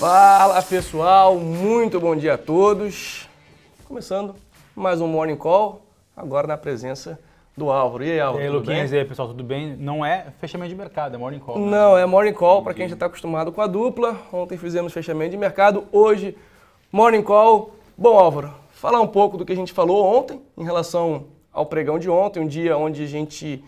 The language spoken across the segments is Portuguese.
Fala pessoal, muito bom dia a todos. Começando mais um Morning Call, agora na presença do Álvaro. E aí, Álvaro? E aí, Luquinhas, e aí, pessoal, tudo bem? Não é fechamento de mercado, é morning call. né? Não, é Morning Call para quem já está acostumado com a dupla. Ontem fizemos fechamento de mercado, hoje Morning Call. Bom, Álvaro, falar um pouco do que a gente falou ontem em relação ao pregão de ontem, um dia onde a gente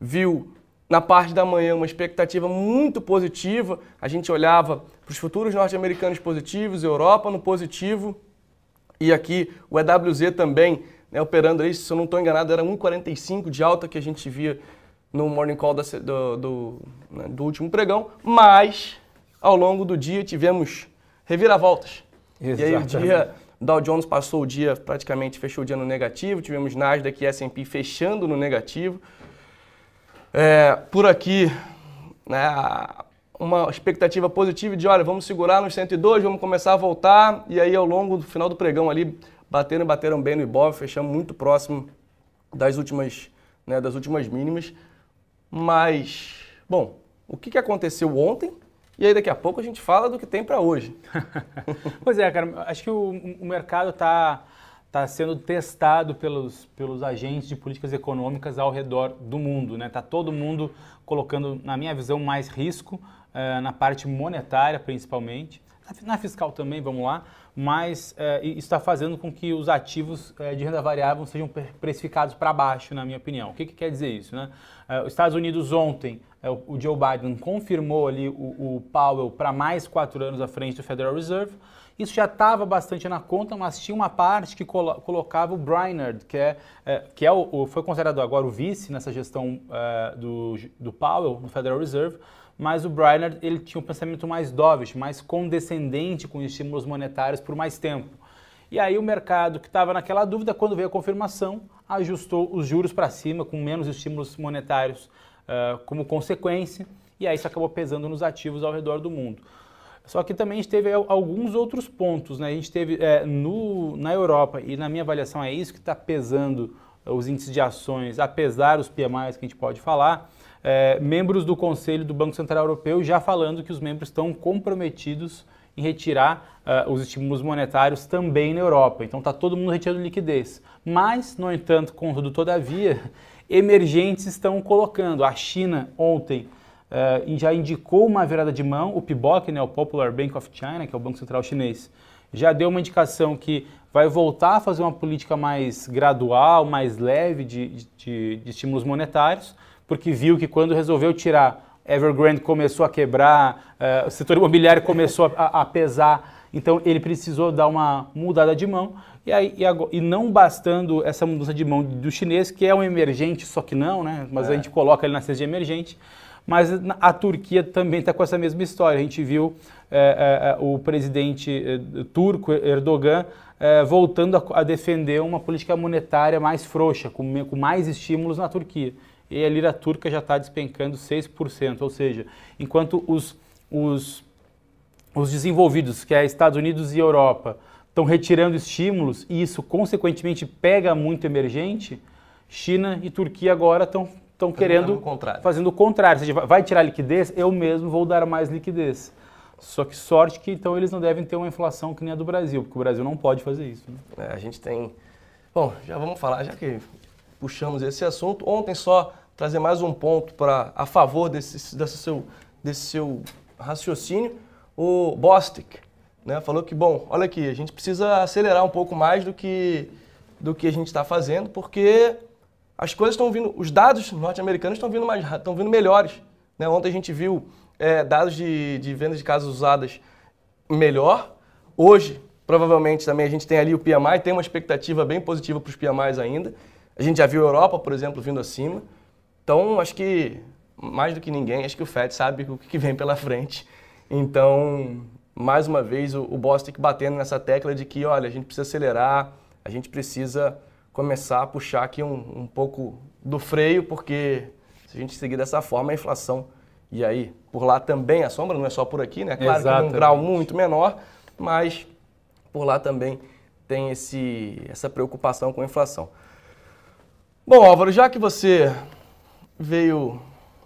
viu na parte da manhã uma expectativa muito positiva. A gente olhava para os futuros norte-americanos positivos, Europa no positivo e aqui o EWZ também, né, operando aí, se eu não estou enganado, era 1,45 de alta que a gente via no morning call da do, do, né, do último pregão, mas ao longo do dia tivemos reviravoltas. E aí o Exatamente. dia, Dow Jones passou o dia, praticamente fechou o dia no negativo, tivemos Nasdaq e S&P fechando no negativo. É, por aqui, né, uma expectativa positiva de, olha, vamos segurar nos 102, vamos começar a voltar, e aí ao longo do final do pregão ali, bateram e bateram bem no Ibov, fechamos muito próximo das últimas, né, das últimas mínimas. Mas, bom, o que, aconteceu ontem? E aí daqui a pouco a gente fala do que tem para hoje. Pois é, cara, acho que o, o mercado está tá sendo testado pelos, pelos agentes de políticas econômicas ao redor do mundo. Né? Tá todo mundo colocando, na minha visão, mais risco eh, na parte monetária, principalmente. Na, fiscal também, vamos lá. Mas eh, isso está fazendo com que os ativos eh, de renda variável sejam pre- precificados para baixo, na minha opinião. O que, que quer dizer isso? Né? Os Estados Unidos ontem, o o Joe Biden confirmou ali o, o Powell para mais quatro anos à frente do Federal Reserve. Isso já estava bastante na conta, mas tinha uma parte que colo- colocava o Brainerd, que, é, é, que é o, o- foi considerado agora o vice nessa gestão é, do, do Powell, no Federal Reserve, mas o Brainerd ele tinha um pensamento mais dovish, mais condescendente com estímulos monetários por mais tempo. E aí o mercado que estava naquela dúvida, quando veio a confirmação, ajustou os juros para cima, com menos estímulos monetários eh, como consequência, e aí isso acabou pesando nos ativos ao redor do mundo. Só que também a gente teve al- alguns outros pontos, né? A gente teve eh, no, na Europa, e na minha avaliação é isso que está pesando os índices de ações, apesar dos PMIs que a gente pode falar, eh, membros do Conselho do Banco Central Europeu já falando que os membros estão comprometidos em retirar ah, os estímulos monetários também na Europa. Então está todo mundo retirando liquidez. Mas, no entanto, contudo, todavia, emergentes estão colocando. A China ontem ah, já indicou uma virada de mão, o PBOC, né, o Popular Bank of China, que é o Banco Central Chinês, já deu uma indicação que vai voltar a fazer uma política mais gradual, mais leve de, de, de estímulos monetários, porque viu que quando resolveu tirar Evergrande começou a quebrar, eh, o setor imobiliário começou a, a pesar, então ele precisou dar uma mudada de mão. E, aí, e, ago- e não bastando essa mudança de mão do chinês, que é um emergente, só que não, né? mas a gente coloca ele na cesta de emergente. Mas a Turquia também está com essa mesma história. A gente viu eh, eh, o presidente turco, Erdogan, eh, voltando a, a defender uma política monetária mais frouxa, com, com mais estímulos na Turquia e a lira turca já está despencando 6%, ou seja, enquanto os, os, os desenvolvidos, que é Estados Unidos e Europa, estão retirando estímulos e isso consequentemente pega muito emergente, China e Turquia agora estão estão querendo o contrário. fazendo o contrário, ou seja, vai- vai tirar liquidez, eu mesmo vou dar mais liquidez. Só que sorte que então eles não devem ter uma inflação que nem a do Brasil, porque o Brasil não pode fazer isso. né? É, a gente tem. Bom, já vamos falar, já que puxamos esse assunto. Ontem só trazer mais um ponto para a favor desse, desse, seu, desse seu raciocínio. O Bostic né, falou que, bom, olha aqui, a gente precisa acelerar um pouco mais do que, do que a gente está fazendo, porque as coisas estão vindo, os dados norte-americanos estão vindo mais, estão vindo melhores. né? Ontem a gente viu é, dados de, de vendas de casas usadas melhor. Hoje, provavelmente, também a gente tem ali o PMI, tem uma expectativa bem positiva para os PMIs ainda. A gente já viu a Europa, por exemplo, vindo acima. Então, acho que, mais do que ninguém, acho que o FED sabe o que vem pela frente. Então, mais uma vez, o, o Bostic batendo nessa tecla de que, olha, a gente precisa acelerar, a gente precisa começar a puxar aqui um, um pouco do freio, porque se a gente seguir dessa forma, a inflação e aí por lá também a sombra, não é só por aqui, né? Claro que num Exatamente. grau muito menor, mas por lá também tem esse, essa preocupação com a inflação. Bom, Álvaro, já que você veio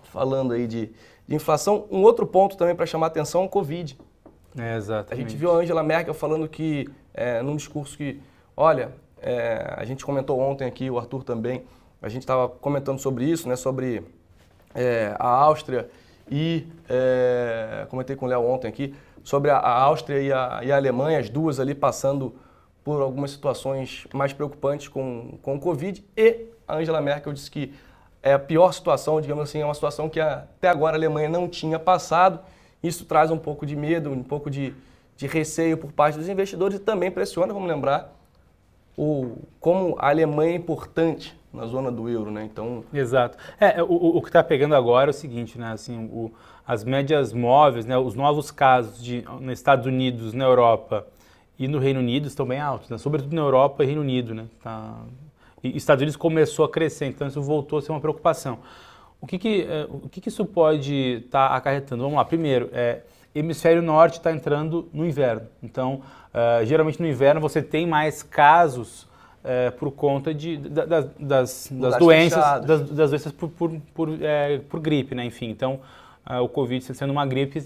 falando aí de, de inflação, um outro ponto também para chamar atenção é o Covid. É, exatamente. A gente viu a Angela Merkel falando que, é, num discurso que, olha, é, a gente comentou ontem aqui, o Arthur também, a gente estava comentando sobre isso, né, sobre é, a Áustria e, é, comentei com o Léo ontem aqui, sobre a, a Áustria e a, e a, Alemanha, as duas ali passando por algumas situações mais preocupantes com, com o Covid, e a Angela Merkel disse que é a pior situação, digamos assim, é uma situação que até agora a Alemanha não tinha passado, isso traz um pouco de medo, um pouco de, de receio por parte dos investidores e também pressiona, vamos lembrar, o, como a Alemanha é importante na zona do euro, né? Então. Exato. É, o, o que está pegando agora é o seguinte, né? Assim, o, as médias móveis, né? Os novos casos de, nos Estados Unidos, na Europa e no Reino Unido estão bem altos, né? Sobretudo na Europa e Reino Unido, né? Tá... E Estados Unidos começou a crescer, então isso voltou a ser uma preocupação. O que, que, é, o que, que isso pode estar tá acarretando? Vamos lá. Primeiro, é, hemisfério norte está entrando no inverno. Então, uh, geralmente no inverno você tem mais casos é, por conta de, da, da, das, das doenças, das, das, doenças por, por, por, é, por, gripe, né? Enfim, então uh, o Covid sendo uma gripe,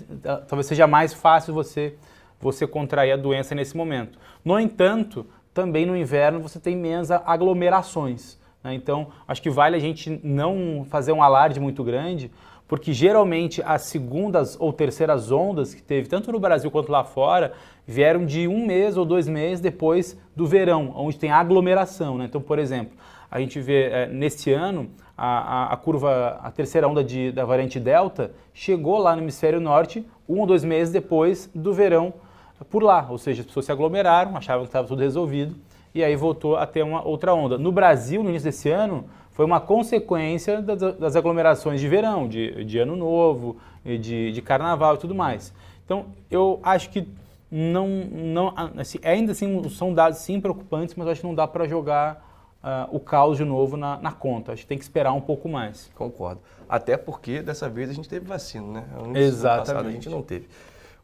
talvez seja mais fácil você, você contrair a doença nesse momento. No entanto, também no inverno você tem menos aglomerações. Né? Então, acho que vale a gente não fazer um alarde muito grande, porque geralmente as segundas ou terceiras ondas que teve, tanto no Brasil quanto lá fora, vieram de um mês ou dois meses depois do verão, onde tem aglomeração. Né? Então, por exemplo, a gente vê é, neste ano a, a, a, curva, a terceira onda de, da variante Delta chegou lá no hemisfério norte um ou dois meses depois do verão por lá, ou seja, as pessoas se aglomeraram, achavam que estava tudo resolvido e aí voltou a ter uma outra onda. No Brasil, no início desse ano, foi uma consequência das, aglomerações de verão, de, de ano novo, de, de carnaval e tudo mais. Então, eu acho que não, não assim, ainda assim são dados sim preocupantes, mas acho que não dá para jogar uh, o caos de novo na, na, conta. Acho que tem que esperar um pouco mais. Concordo. Até porque dessa vez a gente teve vacina, né? Antes Exatamente. Passado, a gente não teve.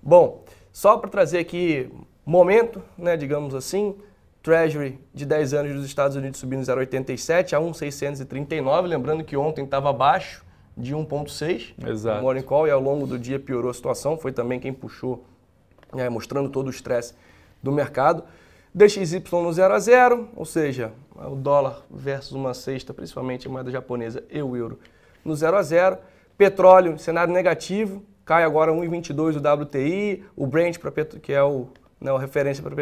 Bom, só para trazer aqui momento, né, digamos assim, Treasury de 10 anos dos Estados Unidos subindo 0,87 a 1,639. Lembrando que ontem estava abaixo de 1,6. Exato. Morning Call e ao longo do dia piorou a situação. Foi também quem puxou, né, mostrando todo o estresse do mercado. DXY no 0 a 0, ou seja, o dólar versus uma cesta, principalmente a moeda japonesa e o euro, no 0 a 0. Petróleo, cenário negativo, cai agora 1,22 o WTI, o Brent, que é o, né, referência para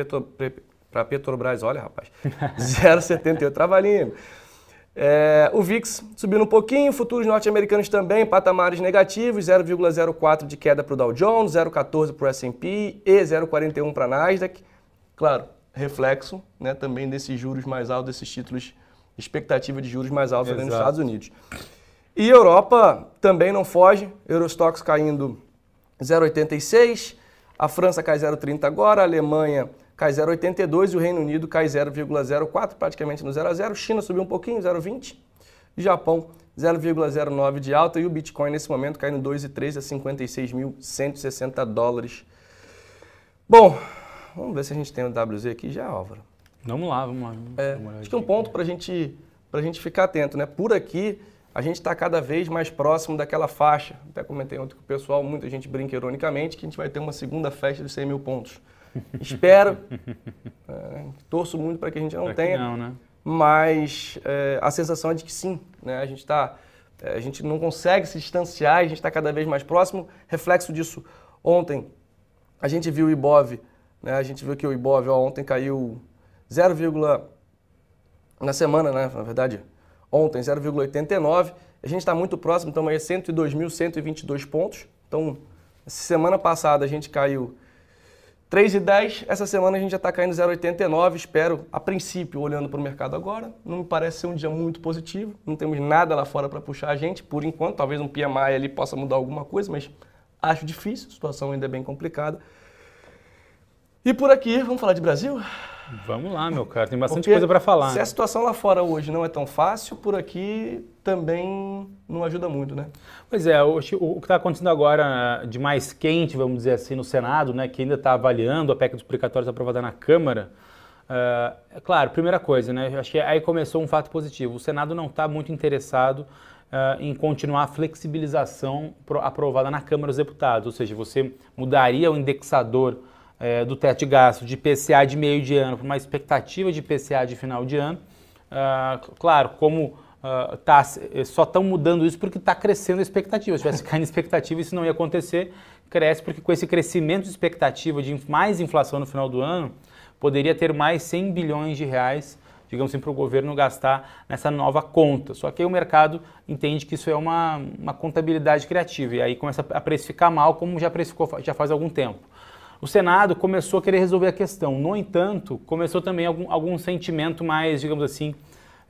para Petrobras, olha rapaz, 0,78, trabalhinho. É, o VIX subindo um pouquinho, futuros norte-americanos também, patamares negativos, 0,04 de queda para o Dow Jones, 0,14 para o S&P e 0,41 para a Nasdaq. Claro, reflexo né, também desses juros mais altos, desses títulos, expectativa de juros mais altos nos Estados Unidos. E Europa também não foge, Eurostox caindo 0,86, a França cai 0,30 agora, a Alemanha cai 0,82 e o Reino Unido cai 0,04, praticamente no 0 a 0. China subiu um pouquinho, 0,20. Japão 0,09 de alta e o Bitcoin nesse momento cai no 2,13 a 56.160 dólares. Bom, vamos ver se a gente tem o WZ aqui já, Álvaro. Vamos lá, vamos lá. É, acho que é um ponto para gente, a gente ficar atento, né? Por aqui, a gente está cada vez mais próximo daquela faixa. Até comentei ontem com o pessoal, muita gente brinca ironicamente, que a gente vai ter uma segunda festa de 100 mil pontos. Espero. é, torço muito para que a gente não pra tenha. Não, né? Mas é, a sensação é de que sim. Né? A gente está. É, a gente não consegue se distanciar, a gente está cada vez mais próximo. Reflexo disso, ontem a gente viu o Ibov, né? a gente viu que o Ibov ó, ontem caiu 0, na semana, né? na verdade, ontem 0,89. A gente está muito próximo, estamos aí a 102.122 pontos. Então, semana passada a gente caiu 3,10, essa semana a gente já está caindo 0,89, espero, a princípio, olhando para o mercado agora, não me parece ser um dia muito positivo, não temos nada lá fora para puxar a gente, por enquanto, talvez um PMI ali possa mudar alguma coisa, mas acho difícil, a situação ainda é bem complicada. E por aqui, vamos falar de Brasil? Vamos lá, meu cara, tem bastante Porque coisa para falar. Se a situação lá fora hoje não é tão fácil, por aqui também não ajuda muito, né? Pois é, o, o que está acontecendo agora de mais quente, vamos dizer assim, no Senado, né, que ainda está avaliando a PEC dos precatórios aprovada na Câmara, uh, é claro, primeira coisa, né, acho que aí começou um fato positivo, o Senado não está muito interessado uh, em continuar a flexibilização aprovada na Câmara dos Deputados, ou seja, você mudaria o indexador uh, do teto de gasto de PCA de meio de ano para uma expectativa de PCA de final de ano. Uh, claro, como Uh, tá, só estão mudando isso porque está crescendo a expectativa. Se tivesse caindo a expectativa, isso não ia acontecer. Cresce porque com esse crescimento de expectativa de mais inflação no final do ano, poderia ter mais 100 bilhões de reais digamos assim, para o governo gastar nessa nova conta. Só que aí o mercado entende que isso é uma, uma contabilidade criativa e aí começa a precificar mal, como já precificou já faz algum tempo. O Senado começou a querer resolver a questão. No entanto, começou também algum, algum sentimento mais, digamos assim,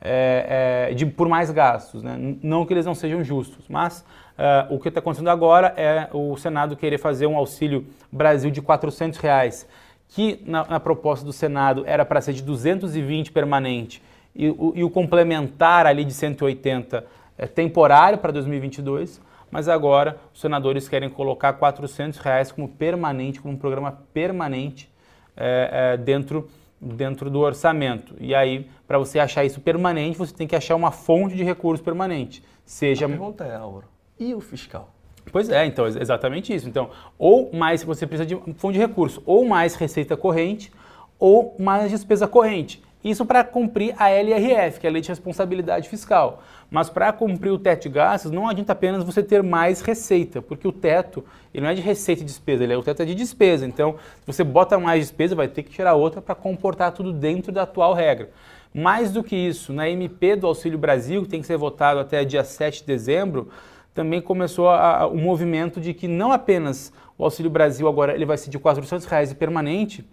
é, é, de, por mais gastos. Né? Não que eles não sejam justos, mas é, o que está acontecendo agora é o Senado querer fazer um auxílio Brasil de 400 reais que na, na proposta do Senado era para ser de 220 permanente e o, e o complementar ali de 180 é temporário para 2022, mas agora os senadores querem colocar 400 reais como permanente, como um programa permanente é, é, dentro, dentro do orçamento. E aí, para você achar isso permanente, você tem que achar uma fonte de recurso permanente. Seja... A pergunta é, Álvaro, e o fiscal? Pois é, então, exatamente isso. Então, ou mais você precisa de fundo de recurso, ou mais receita corrente, ou mais despesa corrente. Isso para cumprir a LRF, que é a Lei de Responsabilidade Fiscal. Mas para cumprir o teto de gastos, não adianta apenas você ter mais receita, porque o teto ele não é de receita e despesa, ele é o teto é de despesa. Então, se você bota mais despesa, vai ter que tirar outra para comportar tudo dentro da atual regra. Mais do que isso, na MP do Auxílio Brasil, que tem que ser votado até dia 7 de dezembro, também começou o movimento de que não apenas o Auxílio Brasil agora ele vai ser de 400 reais e permanente,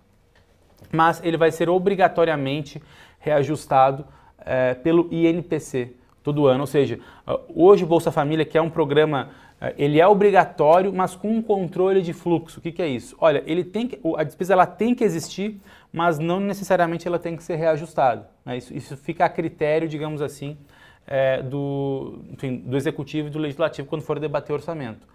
mas ele vai ser obrigatoriamente reajustado é, pelo INPC todo ano. Ou seja, hoje o Bolsa Família, que é um programa, eh, ele é obrigatório, mas com um controle de fluxo. O que, que é isso? Olha, ele tem que, a despesa ela tem que existir, mas não necessariamente ela tem que ser reajustada. Né? Isso, isso fica a critério, digamos assim, é, do, enfim, do executivo e do legislativo quando for debater orçamento.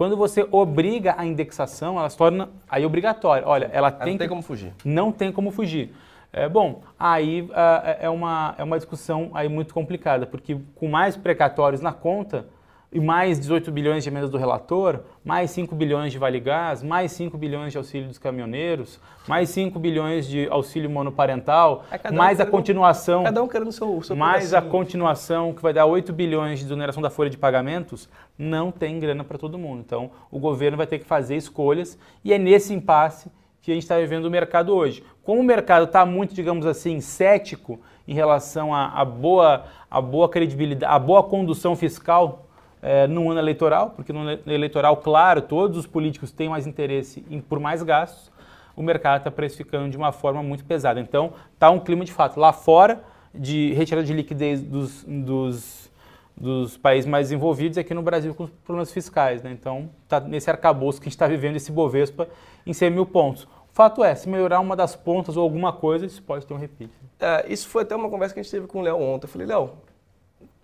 Quando você obriga a indexação, ela se torna aí obrigatória. Olha, ela tem não tem que, como fugir. Não tem como fugir. É, bom, aí uh, é, uma, é uma discussão aí muito complicada, porque com mais precatórios na conta, e mais 18 bilhões de emendas do relator, mais 5 bilhões de Vale Gás, mais 5 bilhões de auxílio dos caminhoneiros, mais 5 bilhões de auxílio monoparental, é mais a continuação. Cada um querendo seu, seu Mais a continuação, que vai dar 8 bilhões de exoneração da folha de pagamentos, não tem grana para todo mundo. Então, o governo vai ter que fazer escolhas e é nesse impasse que a gente está vivendo o mercado hoje. Como o mercado está muito, digamos assim, cético em relação à boa, a boa credibilidade, à boa condução fiscal é, no ano eleitoral, porque no ano eleitoral, claro, todos os políticos têm mais interesse em, por mais gastos, o mercado está precificando de uma forma muito pesada. Então, está um clima de fato lá fora de retirada de liquidez dos, dos, dos países mais desenvolvidos e aqui no Brasil com os problemas fiscais. Né? Então, está nesse arcabouço que a gente está vivendo esse Bovespa em 100 mil pontos. O fato é, se melhorar uma das pontas ou alguma coisa, isso pode ter um repeat. É, isso foi até uma conversa que a gente teve com o Léo ontem. Eu falei, Léo,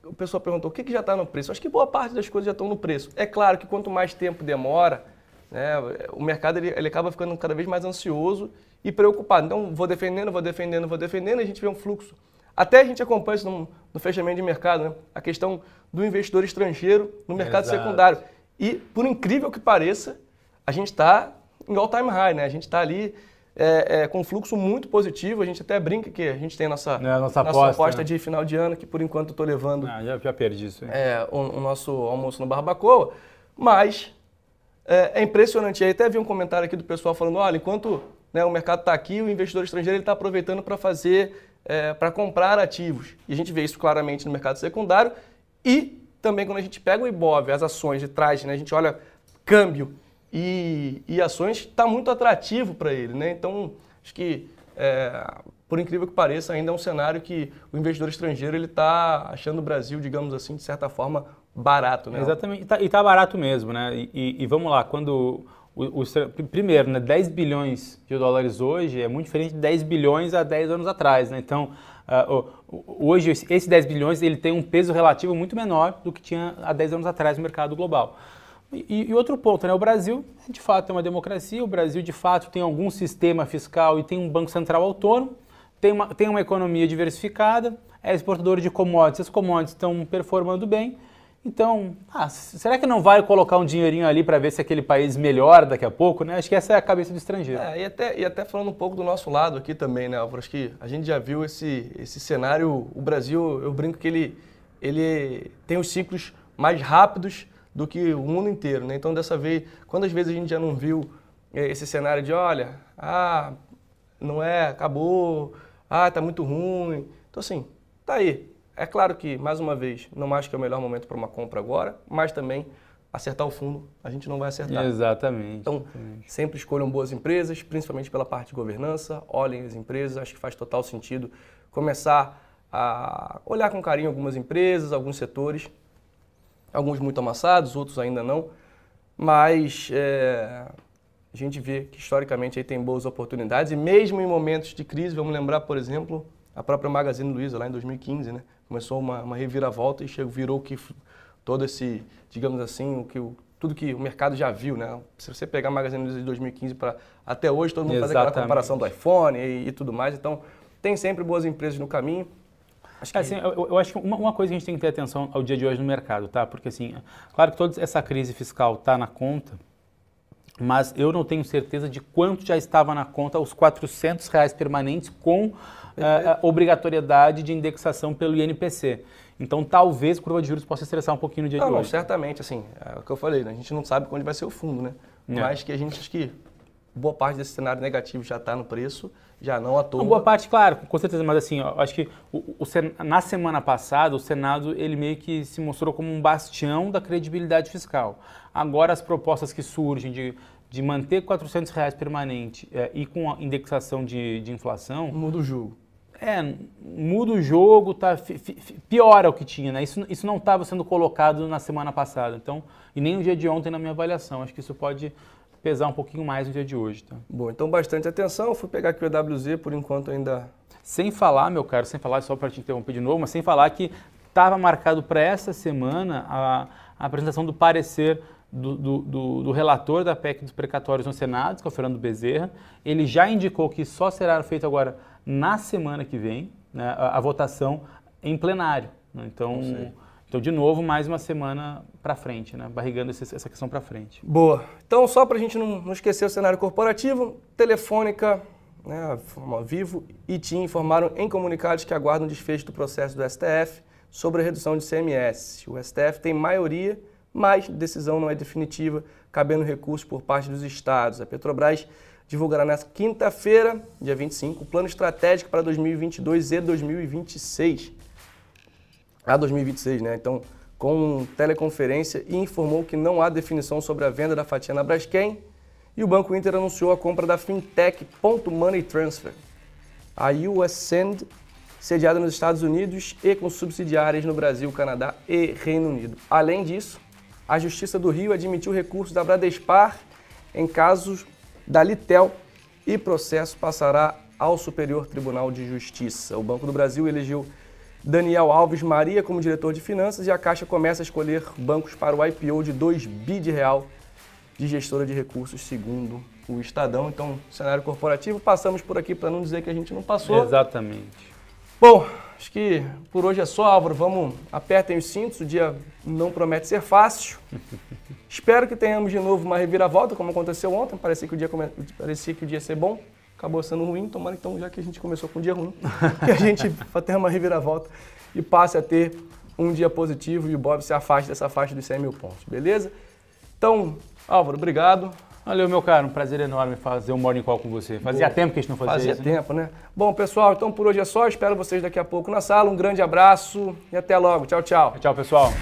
o pessoal perguntou o que, que já está no preço. Acho que boa parte das coisas já estão no preço. É claro que quanto mais tempo demora, né, o mercado ele, ele acaba ficando cada vez mais ansioso e preocupado. Então, vou defendendo, vou defendendo, vou defendendo, e a gente vê um fluxo. Até a gente acompanha isso no, no fechamento de mercado, né? a questão do investidor estrangeiro no mercado Exato. secundário. E, por incrível que pareça, a gente está em all-time high, né? A gente está ali é, é, com um fluxo muito positivo. A gente até brinca que a gente tem nossa, é, nossa, nossa aposta, né? de final de ano, que por enquanto eu estou levando. Ah, já, já perdi isso. É, o, o, nosso almoço no Barbacoa. Mas é, é, impressionante. E aí até vi um comentário aqui do pessoal falando: olha, enquanto né, o mercado está aqui, o investidor estrangeiro está aproveitando para fazer, é, para comprar ativos. E a gente vê isso claramente no mercado secundário. E também quando a gente pega o Ibov, as ações de trás, né, a gente olha câmbio e, e ações está muito atrativo para ele. Né? Então, acho que, é, por incrível que pareça, ainda é um cenário que o investidor estrangeiro está achando o Brasil, digamos assim, de certa forma, barato. Né? Exatamente, e está tá barato mesmo. Né? E, e, e vamos lá, quando o, o, primeiro, né, 10 bilhões de dólares hoje é muito diferente de 10 bilhões há 10 anos atrás. Né? Então, uh, hoje, esse 10 bilhões ele tem um peso relativo muito menor do que tinha há 10 anos atrás no mercado global. E, e, outro ponto, né? o Brasil de fato é uma democracia, o Brasil de fato tem algum sistema fiscal e tem um banco central autônomo, tem uma, tem uma economia diversificada, é exportador de commodities, as commodities estão performando bem, Então, ah, será que não vai colocar um dinheirinho ali para ver se aquele país melhora daqui a pouco, né? Acho que essa é a cabeça do estrangeiro. É, e, até, e até falando um pouco do nosso lado aqui também, né, Álvaro? Acho que a gente já viu esse, esse cenário. O Brasil, eu brinco que ele, ele tem os ciclos mais rápidos do que o mundo inteiro, né? Então, dessa vez, quantas vezes a gente já não viu é, esse cenário de, olha, ah, não é, acabou, ah, tá muito ruim. Então, assim, tá aí é claro que, mais uma vez, não acho que é o melhor momento para uma compra agora, mas também acertar o fundo a gente não vai acertar. Exatamente. Então, exatamente. sempre escolham boas empresas, principalmente pela parte de governança, olhem as empresas, acho que faz total sentido começar a olhar com carinho algumas empresas, alguns setores, alguns muito amassados, outros ainda não, mas é, a gente vê que historicamente aí tem boas oportunidades e mesmo em momentos de crise, vamos lembrar, por exemplo, a própria Magazine Luiza lá em 2015, né? começou uma, uma reviravolta e chegou, virou que todo esse, digamos assim, o que o, tudo que o mercado já viu, né? Se você pegar a Magazine Luiza de 2015 para até hoje, todo mundo Exatamente. faz aquela comparação do iPhone e, e, tudo mais. Então, tem sempre boas empresas no caminho. Acho que... assim, eu, eu, acho que uma, uma, coisa que a gente tem que ter atenção ao dia de hoje no mercado, tá? Porque assim, claro que toda essa crise fiscal está na conta, mas eu não tenho certeza de quanto já estava na conta os 400 reais permanentes com uh, obrigatoriedade de indexação pelo INPC. Então, talvez a curva de juros possa estressar um pouquinho no dia não, de não, hoje. certamente, assim, é o que eu falei, né? a gente não sabe onde vai ser o fundo, né? É. Mas que a gente acho que boa parte desse cenário negativo já está no preço, já não à toa. Uma boa parte, claro, com certeza, mas assim, eu acho que o, o, na semana passada o Senado ele meio que se mostrou como um bastião da credibilidade fiscal. Agora as propostas que surgem de, de manter 400 reais permanente é, e com a indexação de, de inflação... Muda o jogo. É, muda o jogo, tá, piora o que tinha, né? Isso, isso não estava sendo colocado na semana passada, então, e nem no dia de ontem na minha avaliação. Acho que isso pode pesar um pouquinho mais no dia de hoje, tá? Bom, então bastante atenção. Fui pegar aqui o EWZ, por enquanto ainda. Sem falar, meu caro, sem falar, só para te interromper de novo, mas sem falar que estava marcado para essa semana a, a, apresentação do parecer do, do, do, do, relator da PEC dos precatórios no Senado, que é o Fernando Bezerra. Ele já indicou que só será feito agora na semana que vem né, a, a, votação em plenário. Né? Então, então, de novo, mais uma semana para frente, né? barrigando esse, essa questão para frente. Boa. Então, só para a gente não, não, esquecer o cenário corporativo, Telefônica, né, Vivo e TIM informaram em comunicados que aguardam desfecho do processo do STF sobre a redução de CMS. O STF tem maioria, mas decisão não é definitiva, cabendo recurso por parte dos estados. A Petrobras divulgará nesta quinta-feira, dia 25, o plano estratégico para 2022 e 2026. A 2026, né? Então, com teleconferência e informou que não há definição sobre a venda da fatia na Braskem e o Banco Inter anunciou a compra da fintech Money Transfer, a USSend, sediada nos Estados Unidos e com subsidiárias no Brasil, Canadá e Reino Unido. Além disso, a Justiça do Rio admitiu recursos da Bradespar em casos da Litel e processo passará ao Superior Tribunal de Justiça. O Banco do Brasil elegeu Daniel Alves Maria como diretor de finanças e a Caixa começa a escolher bancos para o IPO de 2 bi de real de gestora de recursos, segundo o Estadão. Então, cenário corporativo, passamos por aqui para não dizer que a gente não passou. Exatamente. Bom, acho que por hoje é só, Álvaro. Vamos, apertem os cintos, o dia não promete ser fácil. Espero que tenhamos de novo uma reviravolta, como aconteceu ontem. Parecia que o dia. Parecia que o dia ia ser bom, acabou sendo ruim. Tomara então, já que a gente começou com um dia ruim, que a gente tenha uma reviravolta e passe a ter um dia positivo e o Bob se afaste dessa faixa dos 100 mil pontos, beleza? Então, Álvaro, obrigado. Valeu, meu caro. Um prazer enorme fazer um Morning Call com você. Fazia Boa. tempo que a gente não fazia Fazia isso. Fazia né? tempo, né? Bom, pessoal, então por hoje é só. Espero vocês daqui a pouco na sala. Um grande abraço e até logo. Tchau, tchau. Tchau, pessoal.